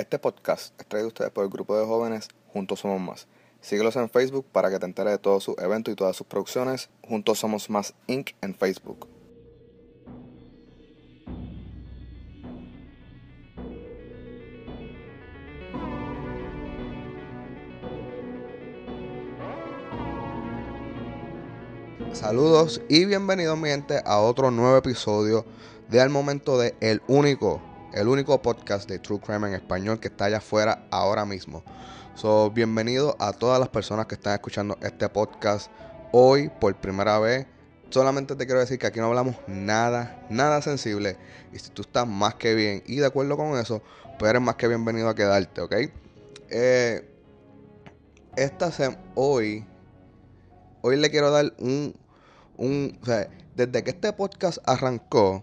Este podcast es traído a ustedes por el grupo de jóvenes Juntos Somos Más. Síguelos en Facebook para que te enteres de todos sus eventos y todas sus producciones. Juntos Somos Más Inc. en Facebook. Saludos y bienvenidos mi gente a otro nuevo episodio de Al Momento de El Único, el único podcast de True Crime en español que está allá afuera ahora mismo. So, bienvenido a todas las personas que están escuchando este podcast hoy por primera vez. Solamente te quiero decir que aquí no hablamos nada, nada sensible. Y si tú estás más que bien y de acuerdo con eso, pues eres más que bienvenido a quedarte, ¿ok? Eh, esta sem hoy, hoy le quiero dar un, un, o sea, desde que este podcast arrancó,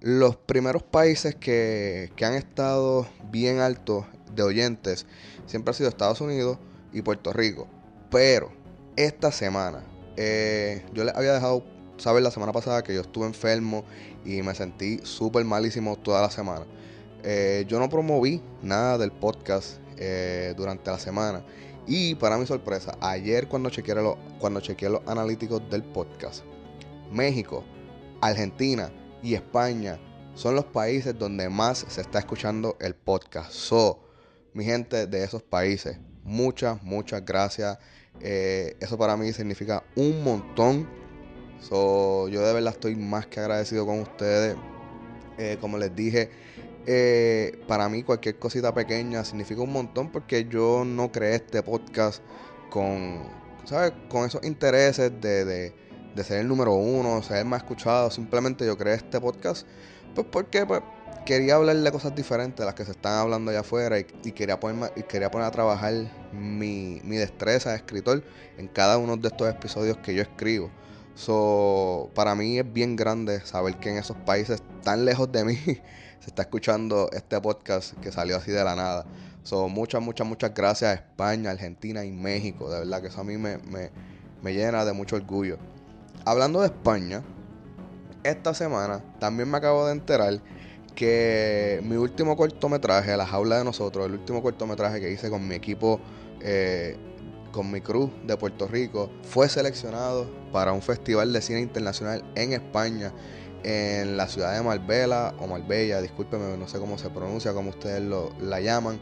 los primeros países que, que han estado bien altos de oyentes siempre ha sido Estados Unidos y Puerto Rico. Pero esta semana, eh, yo les había dejado saber la semana pasada que yo estuve enfermo y me sentí súper malísimo toda la semana. Eh, yo no promoví nada del podcast eh, durante la semana. Y para mi sorpresa, ayer cuando chequeé, los, cuando chequeé los analíticos del podcast, México, Argentina y España son los países donde más se está escuchando el podcast. So, mi gente de esos países, muchas, muchas gracias. Eh, eso para mí significa un montón. So, yo de verdad estoy más que agradecido con ustedes. Eh, como les dije, eh, para mí cualquier cosita pequeña significa un montón porque yo no creé este podcast con, ¿sabes? con esos intereses de, de, de ser el número uno, ser más escuchado. Simplemente yo creé este podcast pues porque pues, quería hablar de cosas diferentes de las que se están hablando allá afuera y, quería, poner, quería poner a trabajar mi, mi, destreza de escritor en cada uno de estos episodios que yo escribo. So, para mí es bien grande saber que en esos países tan lejos de mí se está escuchando este podcast que salió así de la nada. So, muchas, muchas, muchas gracias a España, Argentina y México. De verdad que eso a mí me, me, me llena de mucho orgullo. Hablando de España, esta semana también me acabo de enterar que mi último cortometraje, La Jaula de Nosotros, el último cortometraje que hice con mi equipo, eh, con mi cruz de Puerto Rico, fue seleccionado para un festival de cine internacional en España, en la ciudad de Marbella o Marbella, discúlpeme, no sé cómo se pronuncia, como ustedes lo, la llaman,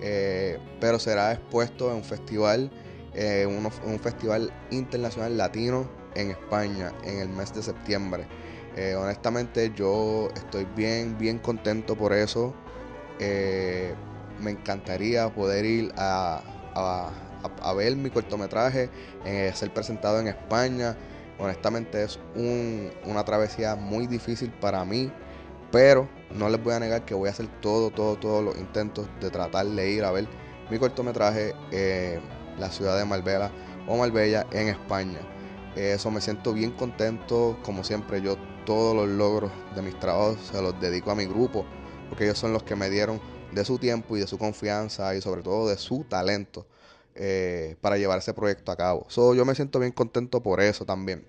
eh, pero será expuesto en un festival, eh, un festival internacional latino en España en el mes de septiembre. Eh, honestamente yo estoy bien, bien contento por eso. Eh, me encantaría poder ir a, ver mi cortometraje, eh, ser presentado en España. Honestamente es una travesía muy difícil para mí, pero no les voy a negar que voy a hacer todo, todo, todos los intentos de tratar de ir a ver mi cortometraje en la ciudad de Marbella o Marbella en España. Eso me siento bien contento, como siempre yo todos los logros de mis trabajos se los dedico a mi grupo, porque ellos son los que me dieron de su tiempo y de su confianza y sobre todo de su talento eh, para llevar ese proyecto a cabo. So, yo me siento bien contento por eso también.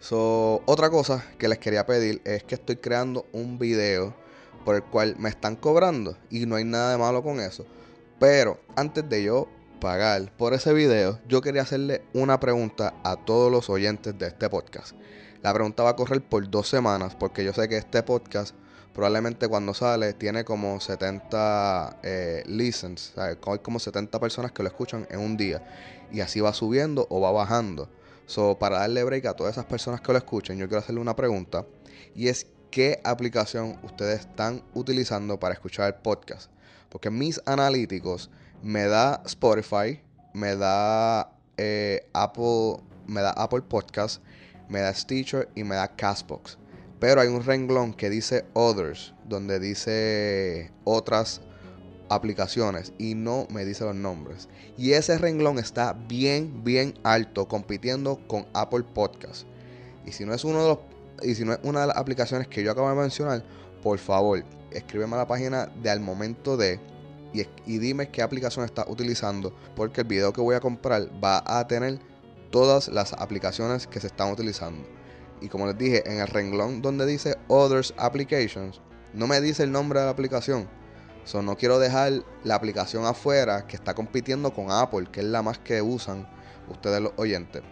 So, otra cosa que les quería pedir es que estoy creando un video por el cual me están cobrando y no hay nada de malo con eso. Pero antes de yo pagar por ese video, yo quería hacerle una pregunta a todos los oyentes de este podcast. La pregunta va a correr por dos semanas porque yo sé que este podcast probablemente cuando sale tiene como 70 eh, listens, hay como 70 personas que lo escuchan en un día y así va subiendo o va bajando. So, para darle break a todas esas personas que lo escuchen, yo quiero hacerle una pregunta y es qué aplicación ustedes están utilizando para escuchar el podcast. Porque mis analíticos me da Spotify, me da eh, Apple, me da Apple Podcast me da Stitcher y me da Castbox. Pero hay un renglón que dice Others, donde dice otras aplicaciones y no me dice los nombres. Y ese renglón está bien, bien alto, compitiendo con Apple Podcast. Y si no es uno de los, y si no es una de las aplicaciones que yo acabo de mencionar, por favor, escríbeme a la página de al momento de y, dime qué aplicación estás utilizando, porque el video que voy a comprar va a tener todas las aplicaciones que se están utilizando. Y como les dije, en el renglón donde dice Others Applications, no me dice el nombre de la aplicación. So, no quiero dejar la aplicación afuera que está compitiendo con Apple, que es la más que usan ustedes los oyentes.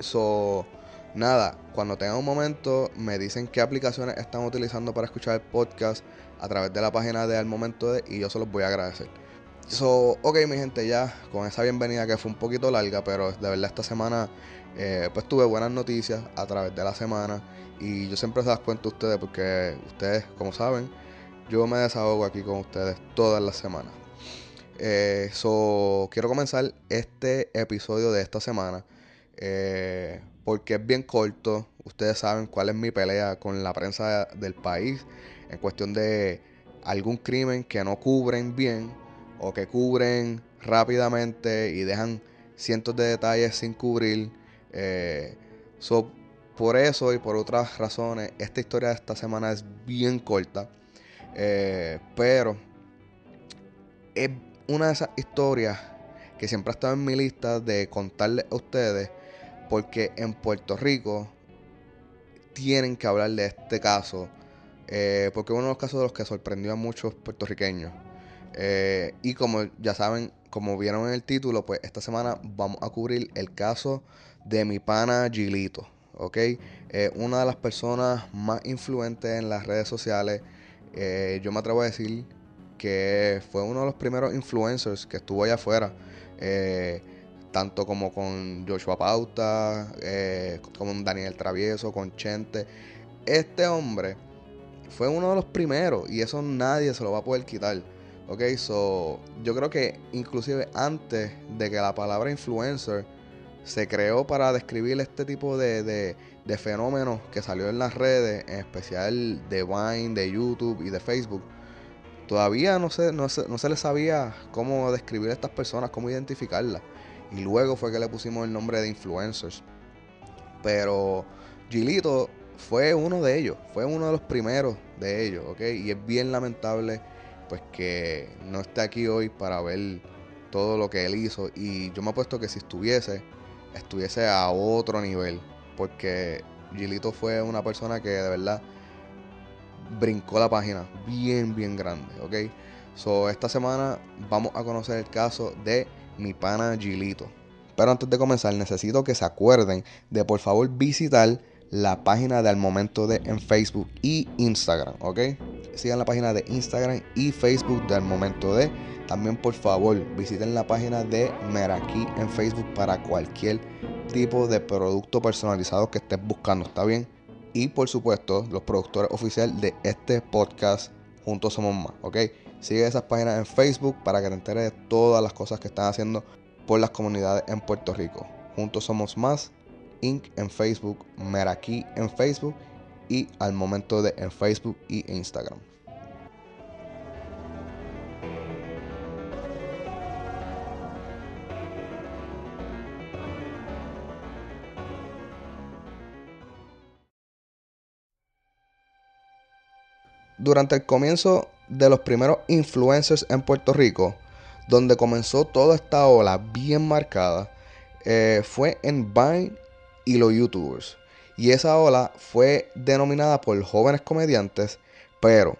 So, nada, cuando tengan un momento, me dicen qué aplicaciones están utilizando para escuchar el podcast a través de la página de Al Momento de y yo se los voy a agradecer. So, ok, mi gente, ya con esa bienvenida que fue un poquito larga, pero de verdad esta semana eh, pues tuve buenas noticias a través de la semana y yo siempre se las cuento a ustedes porque ustedes, como saben, yo me desahogo aquí con ustedes todas las semanas. Eh, so, quiero comenzar este episodio de esta semana eh, porque es bien corto. Ustedes saben cuál es mi pelea con la prensa del país en cuestión de algún crimen que no cubren bien o que cubren rápidamente y dejan cientos de detalles sin cubrir. Eh, por eso y por otras razones, esta historia de esta semana es bien corta. Eh, pero es una de esas historias que siempre ha estado en mi lista de contarles a ustedes. Porque en Puerto Rico tienen que hablar de este caso. Eh, porque es uno de los casos de los que sorprendió a muchos puertorriqueños. Eh, y como ya saben, como vieron en el título, pues esta semana vamos a cubrir el caso de mi pana Gilito. ¿Ok? Eh, una de las personas más influentes en las redes sociales. Yo me atrevo a decir que fue uno de los primeros influencers que estuvo allá afuera. Tanto como con Joshua Pauta, como con Daniel Travieso, con Chente. Este hombre fue uno de los primeros y eso nadie se lo va a poder quitar. Ok, so yo creo que inclusive antes de que la palabra influencer se creó para describir este tipo de, de, fenómenos que salió en las redes, en especial de Vine, de YouTube y de Facebook, todavía no se, no se, no se le sabía cómo describir a estas personas, cómo identificarlas. Y luego fue que le pusimos el nombre de influencers. Pero Gilito fue uno de ellos, fue uno de los primeros de ellos, ¿ok? Y es bien lamentable pues que no esté aquí hoy para ver todo lo que él hizo. Y yo me he puesto que si estuviese, estuviese a otro nivel. Porque Gilito fue una persona que de verdad brincó la página bien, bien grande, ¿ok? So, esta semana vamos a conocer el caso de mi pana Gilito. Pero antes de comenzar, necesito que se acuerden de por favor visitar la página de Al Momento de en Facebook y Instagram, ¿ok? Sigan la página de Instagram y Facebook de Al Momento de. También por favor visiten la página de Meraki en Facebook para cualquier tipo de producto personalizado que estés buscando, ¿está bien? Y por supuesto los productores oficiales de este podcast Juntos Somos Más, ¿ok? Sigue esas páginas en Facebook para que te enteres de todas las cosas que están haciendo por las comunidades en Puerto Rico. Juntos Somos Más Inc. en Facebook, Meraki en Facebook y al momento de en Facebook y Instagram. Durante el comienzo de los primeros influencers en Puerto Rico, donde comenzó toda esta ola bien marcada, eh, fue en Vine y los youtubers. Y esa ola fue denominada por jóvenes comediantes, pero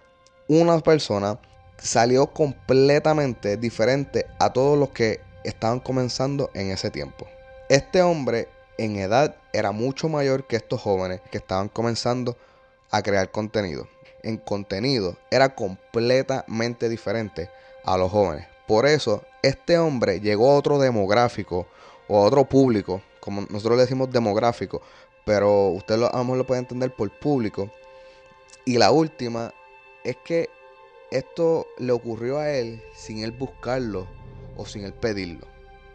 una persona salió completamente diferente a todos los que estaban comenzando en ese tiempo. Este hombre en edad era mucho mayor que estos jóvenes que estaban comenzando a crear contenido. En contenido era completamente diferente a los jóvenes. Por eso este hombre llegó a otro demográfico o a otro público como nosotros le decimos demográfico, pero usted lo, a lo puede entender por público. Y la última es que esto le ocurrió a él sin él buscarlo o sin él pedirlo.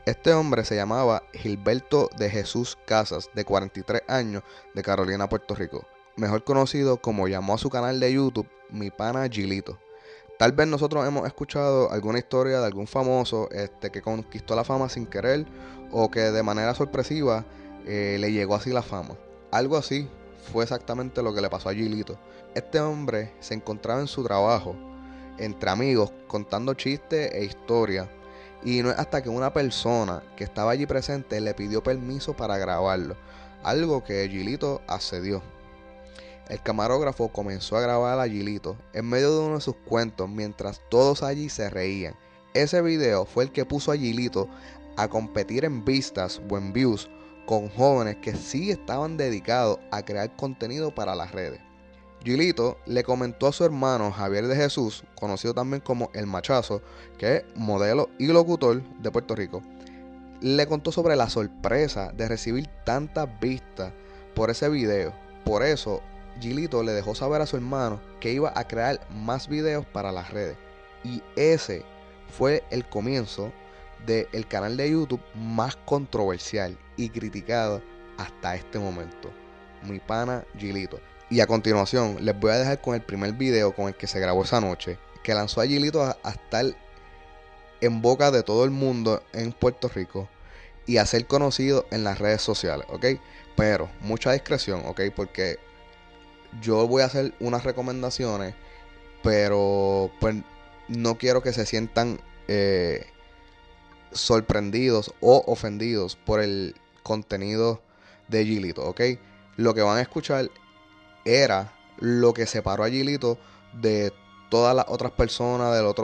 Este hombre se llamaba Gilberto de Jesús Casas, de 43 años, de Carolina, Puerto Rico. Mejor conocido como llamó a su canal de YouTube Mi Pana Gilito. Tal vez nosotros hemos escuchado alguna historia de algún famoso este, que conquistó la fama sin querer o que de manera sorpresiva eh, le llegó así la fama. Algo así fue exactamente lo que le pasó a Gilito. Este hombre se encontraba en su trabajo, entre amigos, contando chistes e historias. Y no es hasta que una persona que estaba allí presente le pidió permiso para grabarlo. Algo que Gilito accedió. El camarógrafo comenzó a grabar a Gilito en medio de uno de sus cuentos mientras todos allí se reían. Ese video fue el que puso a Gilito a competir en vistas o en views con jóvenes que sí estaban dedicados a crear contenido para las redes. Gilito le comentó a su hermano Javier de Jesús, conocido también como El Machazo, que es modelo y locutor de Puerto Rico, le contó sobre la sorpresa de recibir tantas vistas por ese video. Por eso, Gilito le dejó saber a su hermano que iba a crear más videos para las redes. Y ese fue el comienzo del canal de YouTube más controversial y criticado hasta este momento. Mi pana Gilito. Y a continuación les voy a dejar con el primer video con el que se grabó esa noche, que lanzó a Gilito a, estar en boca de todo el mundo en Puerto Rico y a ser conocido en las redes sociales, ¿ok? Pero mucha discreción, ¿ok? Porque yo voy a hacer unas recomendaciones, pero pues no quiero que se sientan eh, sorprendidos o ofendidos por el contenido de Gilito, ¿ok? Lo que van a escuchar era lo que separó a Gilito de todas las otras personas, de los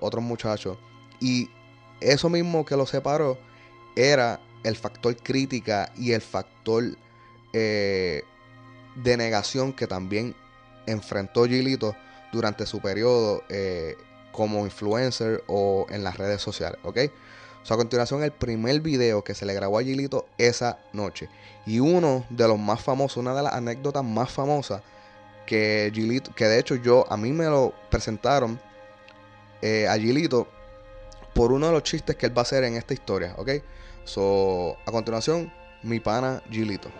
otros muchachos. Y eso mismo que lo separó era el factor crítica y el factor eh, de negación que también enfrentó Gilito durante su periodo eh, como influencer o en las redes sociales, ¿ok? a continuación el primer video que se le grabó a Gilito esa noche. Y uno de los más famosos, una de las anécdotas más famosas que Gilito, que de hecho yo, a mí me lo presentaron eh, a Gilito por uno de los chistes que él va a hacer en esta historia, ¿ok? So, a continuación, mi pana Gilito.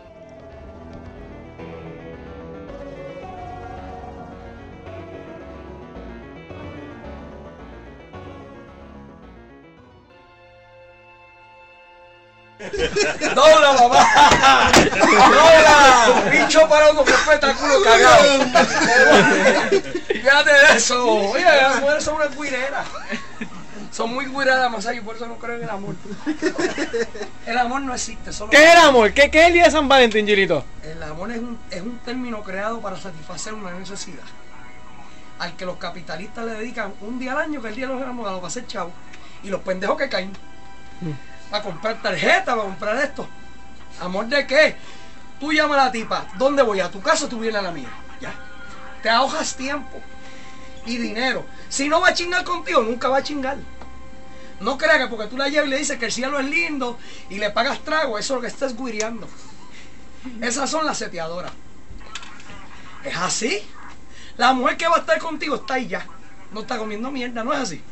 ¡Dobla, mamá! ¡Dobla! Bicho para un espectáculo cagado. Fíjate de eso. Oye, las mujeres son unas guireras. Son muy guireras, más y por eso no creo en el amor. El amor no existe. Solo ¿Qué es el amor? ¿Qué, ¿Qué es el día de San Valentín, Gilito? El amor es un, es un término creado para satisfacer una necesidad. Al que los capitalistas le dedican un día al año, que es el día de los enamorados, va a ser chavo. Y los pendejos que caen. Mm para comprar tarjeta, para comprar esto. ¿Amor de qué? Tú llamas a la tipa, ¿dónde voy? ¿A tu casa tú vienes a la mía? Ya. Te ahogas tiempo y dinero. Si no va a chingar contigo, nunca va a chingar. No creas que porque tú la llevas y le dices que el cielo es lindo y le pagas trago, eso es lo que estás guiriando. Esas son las seteadoras. Es así. La mujer que va a estar contigo está ahí ya. No está comiendo mierda, ¿no es así?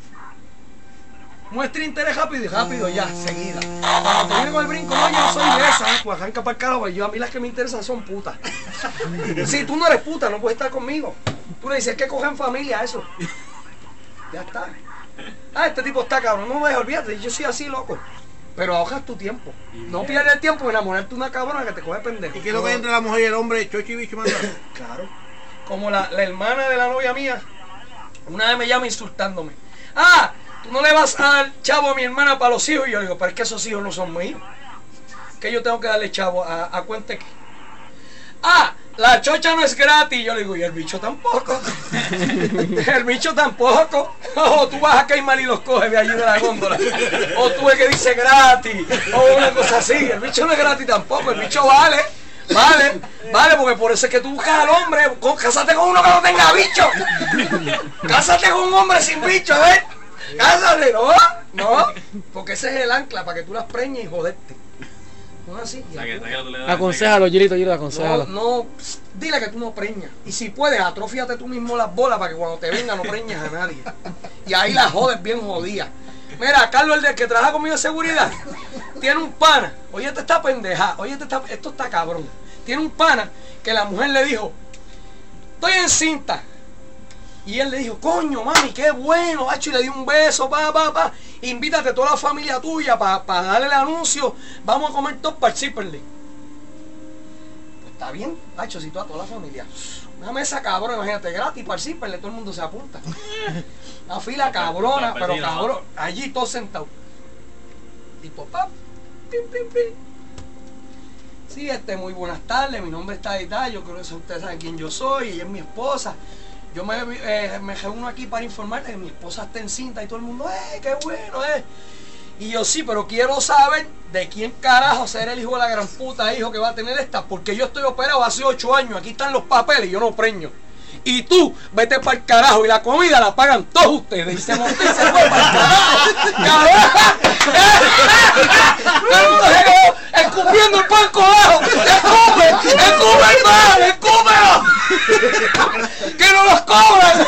Muestra interés rápido y rápido ya, seguida. Cuando te viene con el brinco, no, yo no soy de esa, pues arranca para el carajo, yo a mí las que me interesan son putas. Si tú no eres puta, no puedes estar conmigo. Tú le dices que cogen familia eso. Ya está. Ah, este tipo está cabrón, no me olvídate, yo soy así, loco. Pero ahogas tu tiempo. No pierdes el tiempo en enamorarte de una cabrona que te coge pendejo. ¿Y qué es lo que entre la mujer y el hombre, chochi bicho Claro. Como la, la hermana de la novia mía, una vez me llama insultándome. Ah, no le vas a dar chavo a mi hermana para los hijos. Y yo digo, pero es que esos hijos no son míos. Que yo tengo que darle chavo a, a cuente que. Ah, la chocha no es gratis. Yo le digo, y el bicho tampoco. el bicho tampoco. O tú vas a queimar y los coges de allí de la góndola. O tú es que dice gratis. O una cosa así. El bicho no es gratis tampoco. El bicho vale. Vale, vale, porque por eso es que tú buscas al hombre. Cásate con uno que no tenga bicho. Cásate con un hombre sin bicho, a ver. Cásate, no, no, porque ese es el ancla para que tú las preñes y joderte. No así. Aconsejalo, Gilito, Gilito, aconsejalo. No, no, dile que tú no preñas. Y si puedes, atrofiate tú mismo las bolas para que cuando te venga no preñas a nadie. Y ahí la jodes bien jodida. Mira, Carlos, el de que trabaja conmigo de seguridad, tiene un pana. Oye, te está pendeja. Oye, está, esto está cabrón. Tiene un pana que la mujer le dijo: Estoy encinta. Y él le dijo, coño, mami, qué bueno, macho, y le dio un beso, pa, pa, pa. Invítate a toda la familia tuya para darle el anuncio. Vamos a comer top para el Pues está bien, macho, si tú a toda la familia. Una mesa cabrón, imagínate, gratis para el todo el mundo se apunta. Una fila cabrona, pero cabrón, allí todos sentados. Tipo, pap, pim, pim, pim. Sí, este, muy buenas tardes, mi nombre es Tadita, yo creo que ustedes saben quién yo soy, ella es mi esposa. Yo me, eh, me reúno aquí para informarle que mi esposa está en cinta y todo el mundo, ¡eh, qué bueno, eh! Y yo sí, pero quiero saber de quién carajo será el hijo de la gran puta hijo que va a tener esta, porque yo estoy operado hace ocho años, aquí están los papeles y yo no preño. Y tú, vete para el carajo y la comida la pagan todos ustedes. Y se montó y se fue para el carajo. ¡Cabrón! escupiendo el pan abajo. ¡Escupe! ¡Escupe el pan! ¡Escúpelo! ¡Que no los cobran!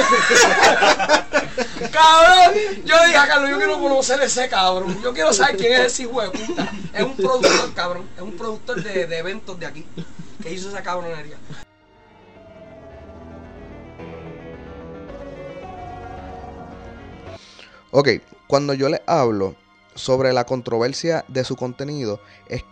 Cabrón, yo dije a Carlos, yo quiero conocer ese cabrón. Yo quiero saber quién es ese hijo de puta. Es un productor, cabrón. Es un productor de, de eventos de aquí. Que hizo esa cabronería. Ok, cuando yo les hablo sobre la controversia de su contenido, es,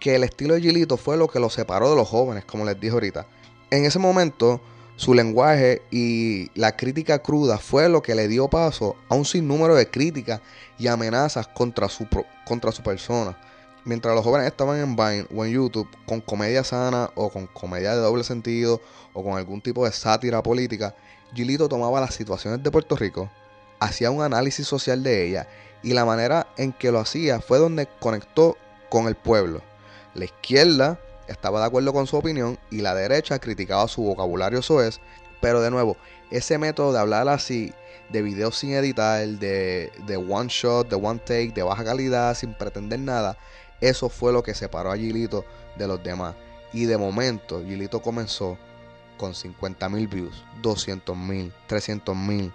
que el estilo de Gilito fue lo que lo separó de los jóvenes, como les dije ahorita. En ese momento, su lenguaje y la crítica cruda fue lo que le dio paso a un sinnúmero de críticas y amenazas contra su, contra su persona. Mientras los jóvenes estaban en Vine o en YouTube con comedia sana o con comedia de doble sentido o con algún tipo de sátira política, Gilito tomaba las situaciones de Puerto Rico hacía un análisis social de ella y la manera en que lo hacía fue donde conectó con el pueblo. La izquierda estaba de acuerdo con su opinión y la derecha criticaba su vocabulario soez, pero de nuevo, ese método de hablar así, de videos sin editar, de, de one shot, de one take, de baja calidad, sin pretender nada, eso fue lo que separó a Gilito de los demás. Y de momento, Gilito comenzó con 50 mil views, 200 mil, 300 mil,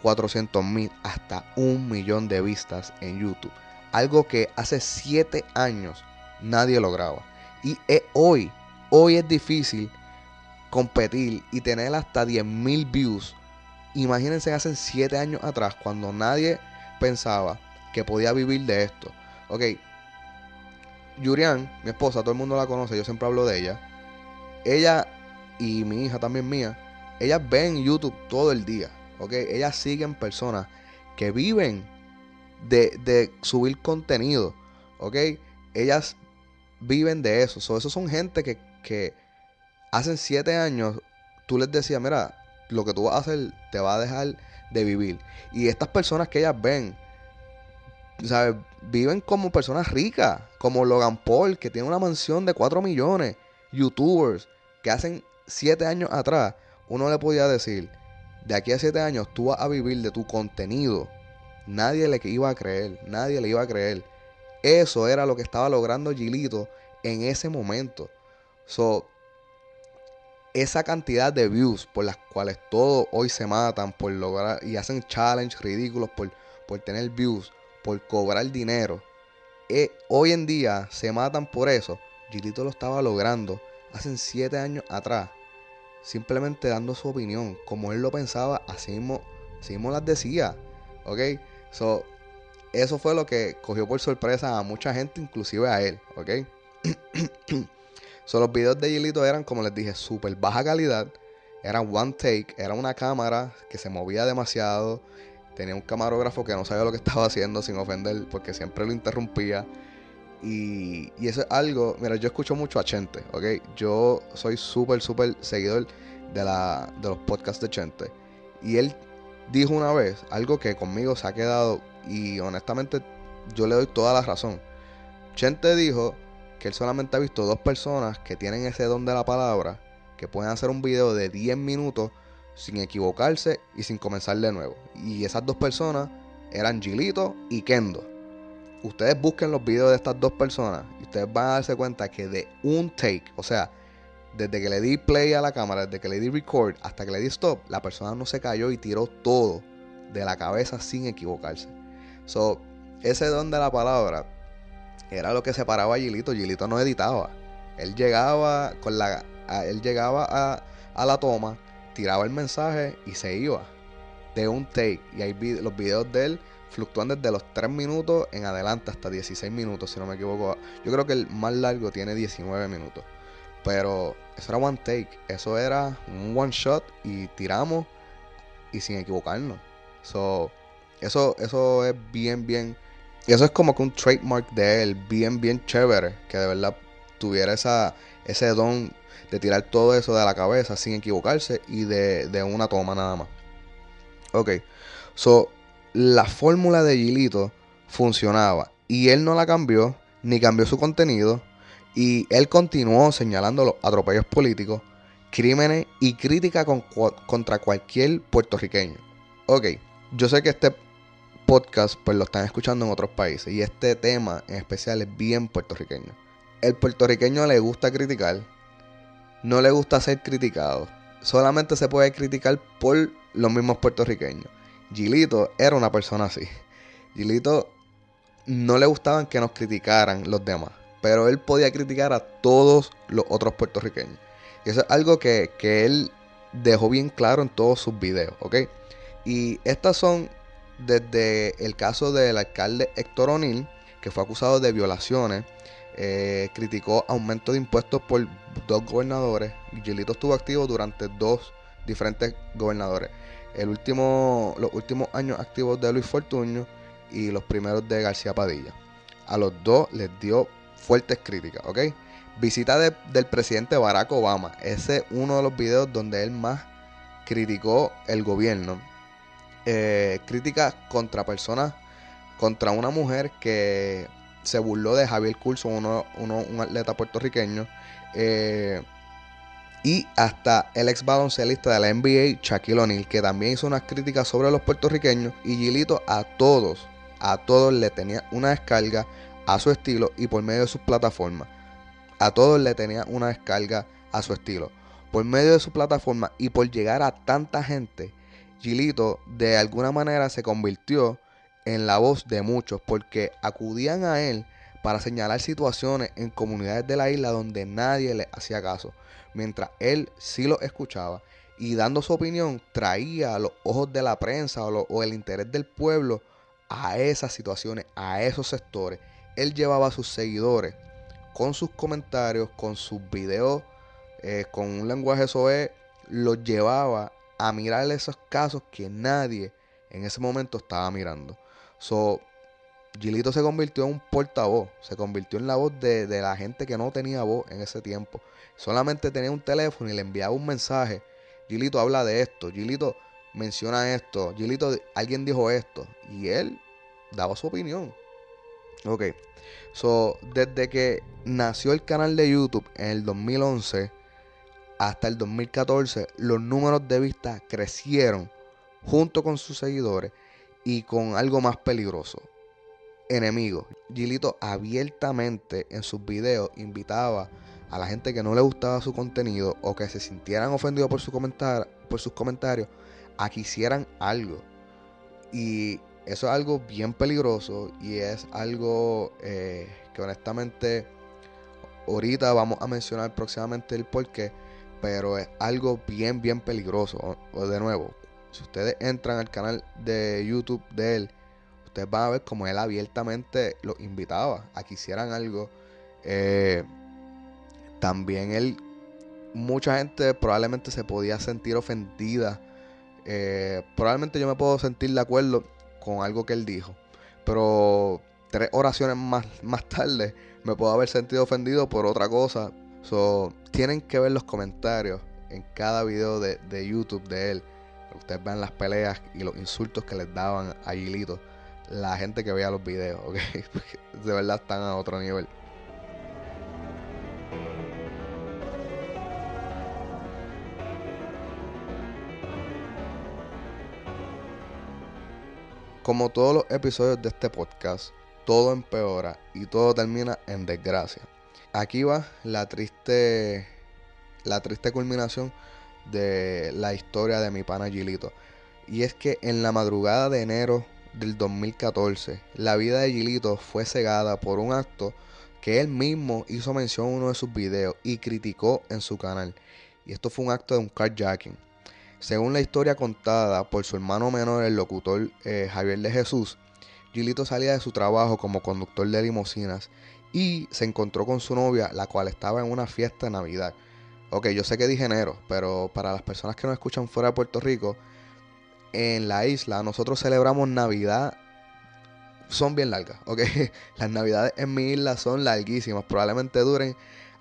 400 mil hasta un millón de vistas en YouTube. Algo que hace 7 años nadie lograba. Y hoy, hoy es difícil competir y tener hasta 10 mil views. Imagínense hace 7 años atrás cuando nadie pensaba que podía vivir de esto. Ok, Yurian, mi esposa, todo el mundo la conoce, yo siempre hablo de ella. Ella y mi hija también mía, ellas ven YouTube todo el día. ¿Ok? Ellas siguen personas que viven de, subir contenido, ¿ok? Ellas viven de eso. So, esos son gente que, que hace siete años tú les decías, mira, lo que tú vas a hacer te va a dejar de vivir. Y estas personas que ellas ven, ¿sabes? Viven como personas ricas, como Logan Paul, que tiene una mansión de 4 millones, youtubers, que hacen siete años atrás, uno le podía decir, de aquí a siete años tú vas a vivir de tu contenido. Nadie le iba a creer, nadie le iba a creer. Eso era lo que estaba logrando Gilito en ese momento. So, esa cantidad de views por las cuales todos hoy se matan por lograr y hacen challenge ridículos por, por tener views, por cobrar dinero. Eh, hoy en día se matan por eso. Gilito lo estaba logrando hace siete años atrás simplemente dando su opinión, como él lo pensaba, así mismo, así mismo las decía, ¿ok? So, eso fue lo que cogió por sorpresa a mucha gente, inclusive a él, ¿ok? so, los videos de Gilito eran, como les dije, súper baja calidad, eran one take, era una cámara que se movía demasiado, tenía un camarógrafo que no sabía lo que estaba haciendo sin ofender, porque siempre lo interrumpía. Y, eso es algo, mira, yo escucho mucho a Chente, ¿ok? Yo soy súper, súper seguidor de, la, de los podcasts de Chente. Y él dijo una vez algo que conmigo se ha quedado y honestamente yo le doy toda la razón. Chente dijo que él solamente ha visto dos personas que tienen ese don de la palabra, que pueden hacer un video de 10 minutos sin equivocarse y sin comenzar de nuevo. Y esas dos personas eran Gilito y Kendo ustedes busquen los videos de estas dos personas y ustedes van a darse cuenta que de un take, o sea, desde que le di play a la cámara, desde que le di record hasta que le di stop, la persona no se cayó y tiró todo de la cabeza sin equivocarse. So, ese don de la palabra era lo que separaba a Gilito. Gilito no editaba. Él llegaba con la él llegaba a, a la toma, tiraba el mensaje y se iba de un take. Y hay los videos de él fluctúan desde los 3 minutos en adelante hasta 16 minutos, si no me equivoco. Yo creo que el más largo tiene 19 minutos. Pero eso era one take, eso era un one shot y tiramos y sin equivocarnos. So, eso, eso es bien, bien. Eso es como que un trademark de él, bien, bien chévere. Que de verdad tuviera esa, ese don de tirar todo eso de la cabeza sin equivocarse y de, de una toma nada más. Ok, so la fórmula de Gilito funcionaba y él no la cambió ni cambió su contenido y él continuó señalando los atropellos políticos, crímenes y crítica con, contra cualquier puertorriqueño. Ok, yo sé que este podcast pues lo están escuchando en otros países y este tema en especial es bien puertorriqueño. El puertorriqueño le gusta criticar, no le gusta ser criticado. Solamente se puede criticar por los mismos puertorriqueños. Gilito era una persona así. Gilito no le gustaban que nos criticaran los demás, pero él podía criticar a todos los otros puertorriqueños. Y eso es algo que, que él dejó bien claro en todos sus videos, ¿ok? Y estas son desde el caso del alcalde Héctor O'Neill, que fue acusado de violaciones, eh, criticó aumento de impuestos por dos gobernadores. Gilito estuvo activo durante dos diferentes gobernadores. El último, los últimos años activos de Luis Fortuño y los primeros de García Padilla. A los dos les dio fuertes críticas, ¿ok? Visita del presidente Barack Obama. Ese es uno de los videos donde él más criticó el gobierno. Eh, críticas contra personas, contra una mujer que se burló de Javier Curso, uno, un atleta puertorriqueño. Eh, y hasta el ex baloncelista de la NBA, Shaquille O'Neal, que también hizo unas críticas sobre los puertorriqueños. Y Gilito a todos, a todos le tenía una descarga a su estilo y por medio de sus plataformas. A todos le tenía una descarga a su estilo. Por medio de su plataforma y por llegar a tanta gente, Gilito de alguna manera se convirtió en la voz de muchos porque acudían a él para señalar situaciones en comunidades de la isla donde nadie le hacía caso, mientras él sí lo escuchaba y dando su opinión traía los ojos de la prensa o, el interés del pueblo a esas situaciones, a esos sectores. Él llevaba a sus seguidores con sus comentarios, con sus videos, eh, con un lenguaje soe, los llevaba a mirar esos casos que nadie en ese momento estaba mirando. Gilito se convirtió en un portavoz, se convirtió en la voz de, la gente que no tenía voz en ese tiempo. Solamente tenía un teléfono y le enviaba un mensaje. Gilito habla de esto, Gilito menciona esto, Gilito, alguien dijo esto. Y él daba su opinión. Ok, so, desde que nació el canal de YouTube en el 2011 hasta el 2014, los números de vista crecieron junto con sus seguidores y con algo más peligroso, enemigos. Gilito abiertamente en sus videos invitaba a la gente que no le gustaba su contenido o que se sintieran ofendidos por, su por sus comentarios a que hicieran algo. Y eso es algo bien peligroso y es algo eh, que honestamente ahorita vamos a mencionar próximamente el porqué, pero es algo bien, bien peligroso. O de nuevo, si ustedes entran al canal de YouTube de él, ustedes van a ver como él abiertamente los invitaba a que hicieran algo. Eh, también él, mucha gente probablemente se podía sentir ofendida. Eh, probablemente yo me puedo sentir de acuerdo con algo que él dijo. Pero tres oraciones más, más tarde me puedo haber sentido ofendido por otra cosa. So, tienen que ver los comentarios en cada video de, de YouTube de él ustedes vean las peleas y los insultos que les daban a Gilito la gente que veía los videos, ¿ok? de verdad están a otro nivel. Como todos los episodios de este podcast, todo empeora y todo termina en desgracia. Aquí va la triste la triste culminación de la historia de mi pana Gilito. Y es que en la madrugada de enero del 2014, la vida de Gilito fue cegada por un acto que él mismo hizo mención en uno de sus videos y criticó en su canal. Y esto fue un acto de un carjacking. Según la historia contada por su hermano menor, el locutor eh, Javier de Jesús, Gilito salía de su trabajo como conductor de limosinas y se encontró con su novia, la cual estaba en una fiesta de Navidad. Ok, yo sé que dije enero, pero para las personas que nos escuchan fuera de Puerto Rico, en la isla nosotros celebramos Navidad. Son bien largas, ok. Las navidades en mi isla son larguísimas. Probablemente duren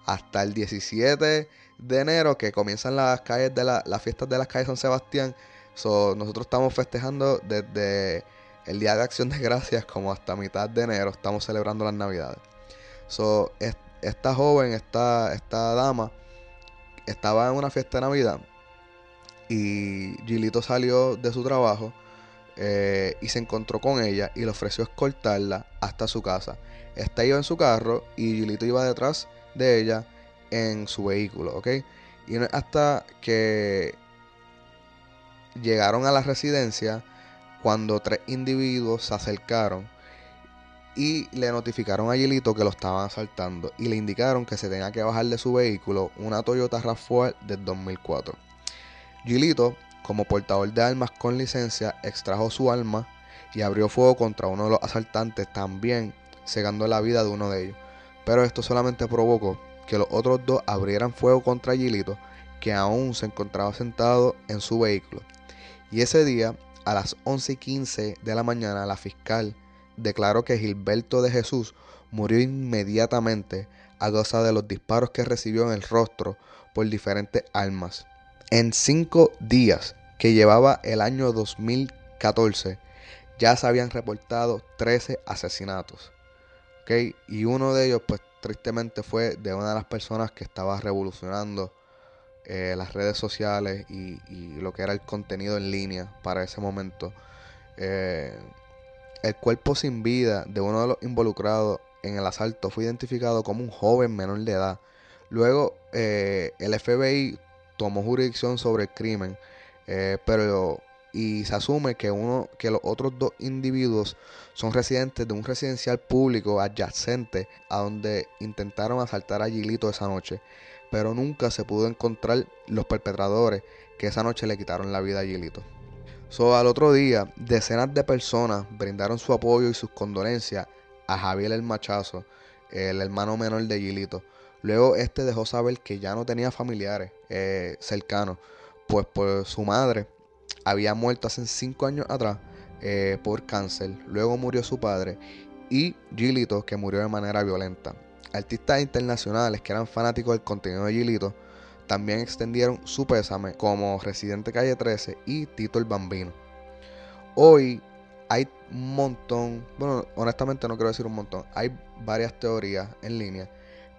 hasta el 17 de enero que comienzan las calles de la, las fiestas de las calles San Sebastián. So, nosotros estamos festejando desde el Día de Acción de Gracias como hasta mitad de enero. Estamos celebrando las Navidades. So, esta joven, esta, esta dama, estaba en una fiesta de Navidad y Gilito salió de su trabajo eh, y se encontró con ella y le ofreció escoltarla hasta su casa. Esta iba en su carro y Gilito iba detrás de ella en su vehículo, ¿ok? Y hasta que llegaron a la residencia cuando tres individuos se acercaron y le notificaron a Gilito que lo estaban asaltando y le indicaron que se tenía que bajar de su vehículo una Toyota RAV4 del 2004. Gilito, como portador de armas con licencia, extrajo su arma y abrió fuego contra uno de los asaltantes, también cegando la vida de uno de ellos. Pero esto solamente provocó que los otros dos abrieran fuego contra Gilito, que aún se encontraba sentado en su vehículo. Y ese día, a las 11 y 15 de la mañana, la fiscal declaró que Gilberto de Jesús murió inmediatamente a causa de los disparos que recibió en el rostro por diferentes armas. En cinco días que llevaba el año 2014, ya se habían reportado 13 asesinatos. Y uno de ellos, pues tristemente, fue de una de las personas que estaba revolucionando eh, las redes sociales y, lo que era el contenido en línea para ese momento. Eh, el cuerpo sin vida de uno de los involucrados en el asalto fue identificado como un joven menor de edad. Luego, eh, el FBI tomó jurisdicción sobre el crimen, pero y se asume que uno que los otros dos individuos son residentes de un residencial público adyacente a donde intentaron asaltar a Gilito esa noche, pero nunca se pudo encontrar los perpetradores que esa noche le quitaron la vida a Gilito. So, al otro día, decenas de personas brindaron su apoyo y sus condolencias a Javier el Machazo, el hermano menor de Gilito. Luego este dejó saber que ya no tenía familiares eh, cercanos, pues por su madre había muerto hace cinco años atrás eh, por cáncer. Luego murió su padre y Gilito, que murió de manera violenta. Artistas internacionales que eran fanáticos del contenido de Gilito también extendieron su pésame, como Residente Calle 13 y Tito el Bambino. Hoy hay un montón, bueno, honestamente no quiero decir un montón, hay varias teorías en línea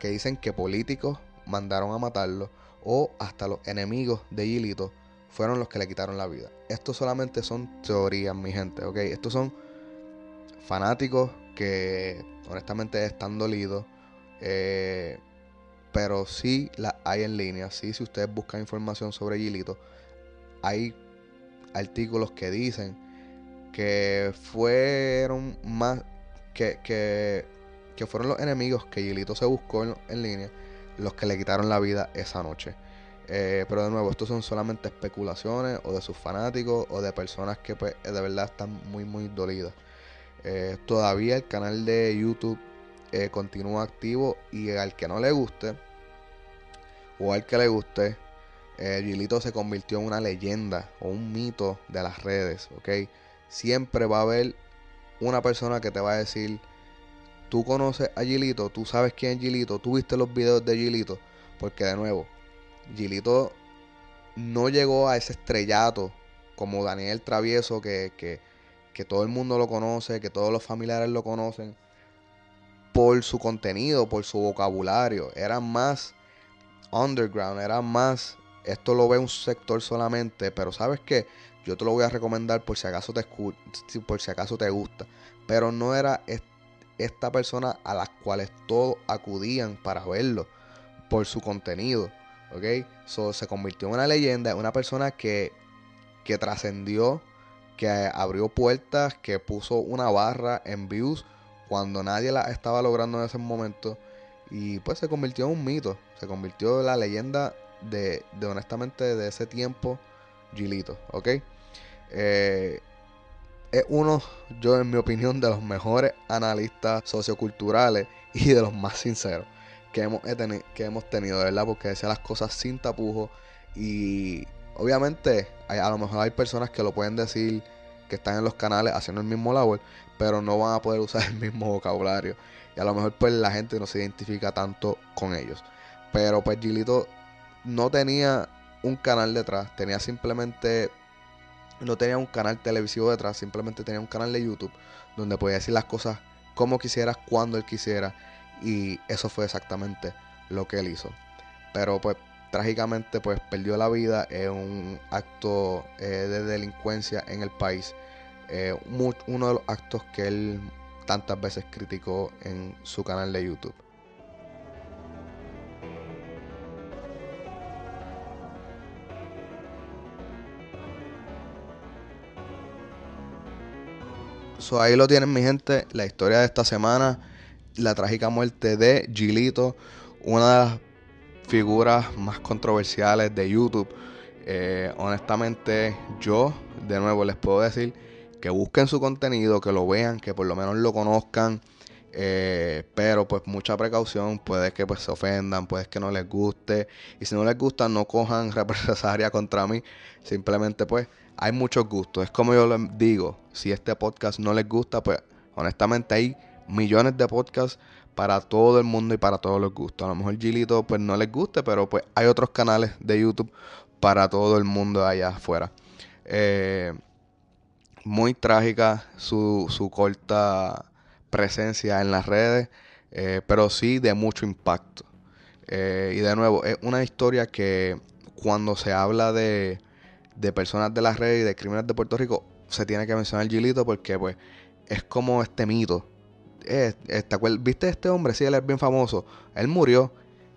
que dicen que políticos mandaron a matarlo o hasta los enemigos de Gilito fueron los que le quitaron la vida. Esto solamente son teorías, mi gente, ¿ok? Estos son fanáticos que honestamente están dolidos. Eh, pero sí la hay en línea. Sí, si ustedes buscan información sobre Gilito, hay artículos que dicen que fueron más que, que, que fueron los enemigos que Gilito se buscó en, línea los que le quitaron la vida esa noche. Eh, pero de nuevo, estos son solamente especulaciones o de sus fanáticos o de personas que pues, de verdad están muy, muy dolidas. Eh, todavía el canal de YouTube eh, continúa activo y al que no le guste o al que le guste, Gilito se convirtió en una leyenda o un mito de las redes, ¿ok? Siempre va a haber una persona que te va a decir, tú conoces a Gilito, tú sabes quién es Gilito, tú viste los videos de Gilito, porque de nuevo, Gilito no llegó a ese estrellato como Daniel Travieso, que, que, todo el mundo lo conoce, que todos los familiares lo conocen, por su contenido, por su vocabulario. Era más underground, era más, esto lo ve un sector solamente, pero sabes que yo te lo voy a recomendar por si acaso te por si acaso te gusta. Pero no era esta persona a las cuales todos acudían para verlo por su contenido. ¿ok? So, se convirtió en una leyenda, una persona que, que trascendió, que abrió puertas, que puso una barra en views cuando nadie la estaba logrando en ese momento. Y pues se convirtió en un mito, se convirtió en la leyenda de, de honestamente de ese tiempo, Gilito, ¿ok? Eh, es uno, yo en mi opinión, de los mejores analistas socioculturales y de los más sinceros que hemos, que hemos tenido, ¿verdad? Porque decía las cosas sin tapujos y obviamente a lo mejor hay personas que lo pueden decir que están en los canales haciendo el mismo labor, pero no van a poder usar el mismo vocabulario y a lo mejor pues la gente no se identifica tanto con ellos. Pero pues Gilito no tenía un canal detrás, tenía simplemente no tenía un canal televisivo detrás, simplemente tenía un canal de YouTube donde podía decir las cosas como quisiera, cuando él quisiera y eso fue exactamente lo que él hizo. Pero pues trágicamente pues perdió la vida en un acto eh, de delincuencia en el país. Eh, uno de los actos que él tantas veces criticó en su canal de YouTube. Ahí lo tienen mi gente, la historia de esta semana, la trágica muerte de Gilito, una de las figuras más controversiales de YouTube. Eh, honestamente, yo de nuevo les puedo decir que busquen su contenido, que lo vean, que por lo menos lo conozcan. Eh, pero pues mucha precaución, puede que pues se ofendan, puede que no les guste. Y si no les gusta, no cojan represalia contra mí. Simplemente pues hay muchos gustos. Es como yo les digo, si este podcast no les gusta, pues honestamente hay millones de podcasts para todo el mundo y para todos los gustos. A lo mejor Gilito pues no les guste, pero pues hay otros canales de YouTube para todo el mundo allá afuera. Eh, muy trágica su, su, corta presencia en las redes, eh, pero sí de mucho impacto. Eh, y de nuevo, es una historia que cuando se habla de de personas de las redes y de crímenes de Puerto Rico, se tiene que mencionar Gilito porque pues es como este mito. ¿Viste este hombre? Sí, él es bien famoso. Él murió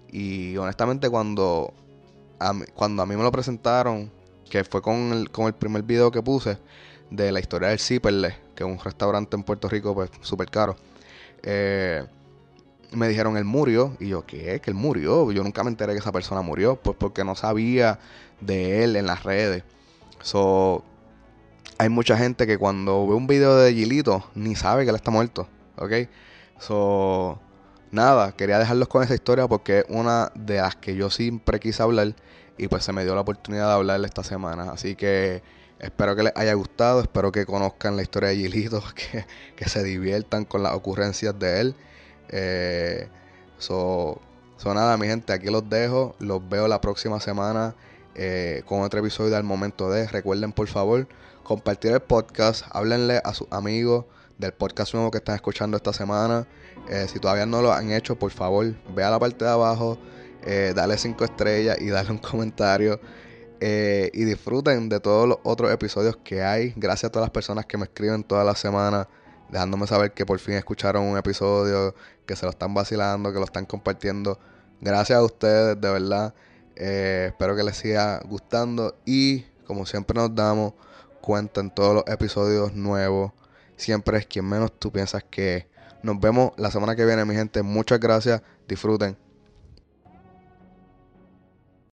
y honestamente cuando a mí, cuando a mí me lo presentaron, que fue con el, con el primer video que puse de la historia del Zipperle, que es un restaurante en Puerto Rico pues súper caro. Eh, me dijeron él murió y yo qué que él murió yo nunca me enteré que esa persona murió pues porque no sabía de él en las redes So, hay mucha gente que cuando ve un video de Gilito ni sabe que él está muerto. ¿Ok? So, nada, quería dejarlos con esa historia porque es una de las que yo siempre quise hablar y pues se me dio la oportunidad de hablarle esta semana. Así que espero que les haya gustado, espero que conozcan la historia de Gilito, que, que se diviertan con las ocurrencias de él. Eh, so, so, nada, mi gente, aquí los dejo, los veo la próxima semana. Eh, con otro episodio al momento de. Recuerden por favor compartir el podcast, háblenle a sus amigos del podcast nuevo que están escuchando esta semana. Eh, si todavía no lo han hecho, por favor, ve a la parte de abajo, dale 5 estrellas y dale un comentario. y disfruten de todos los otros episodios que hay. Gracias a todas las personas que me escriben toda la semana, dejándome saber que por fin escucharon un episodio, que se lo están vacilando, que lo están compartiendo. Gracias a ustedes, de verdad. Eh, espero que les siga gustando y como siempre nos damos cuenta en todos los episodios nuevos. Siempre es quien menos tú piensas que Nos vemos la semana que viene, mi gente. Muchas gracias. Disfruten.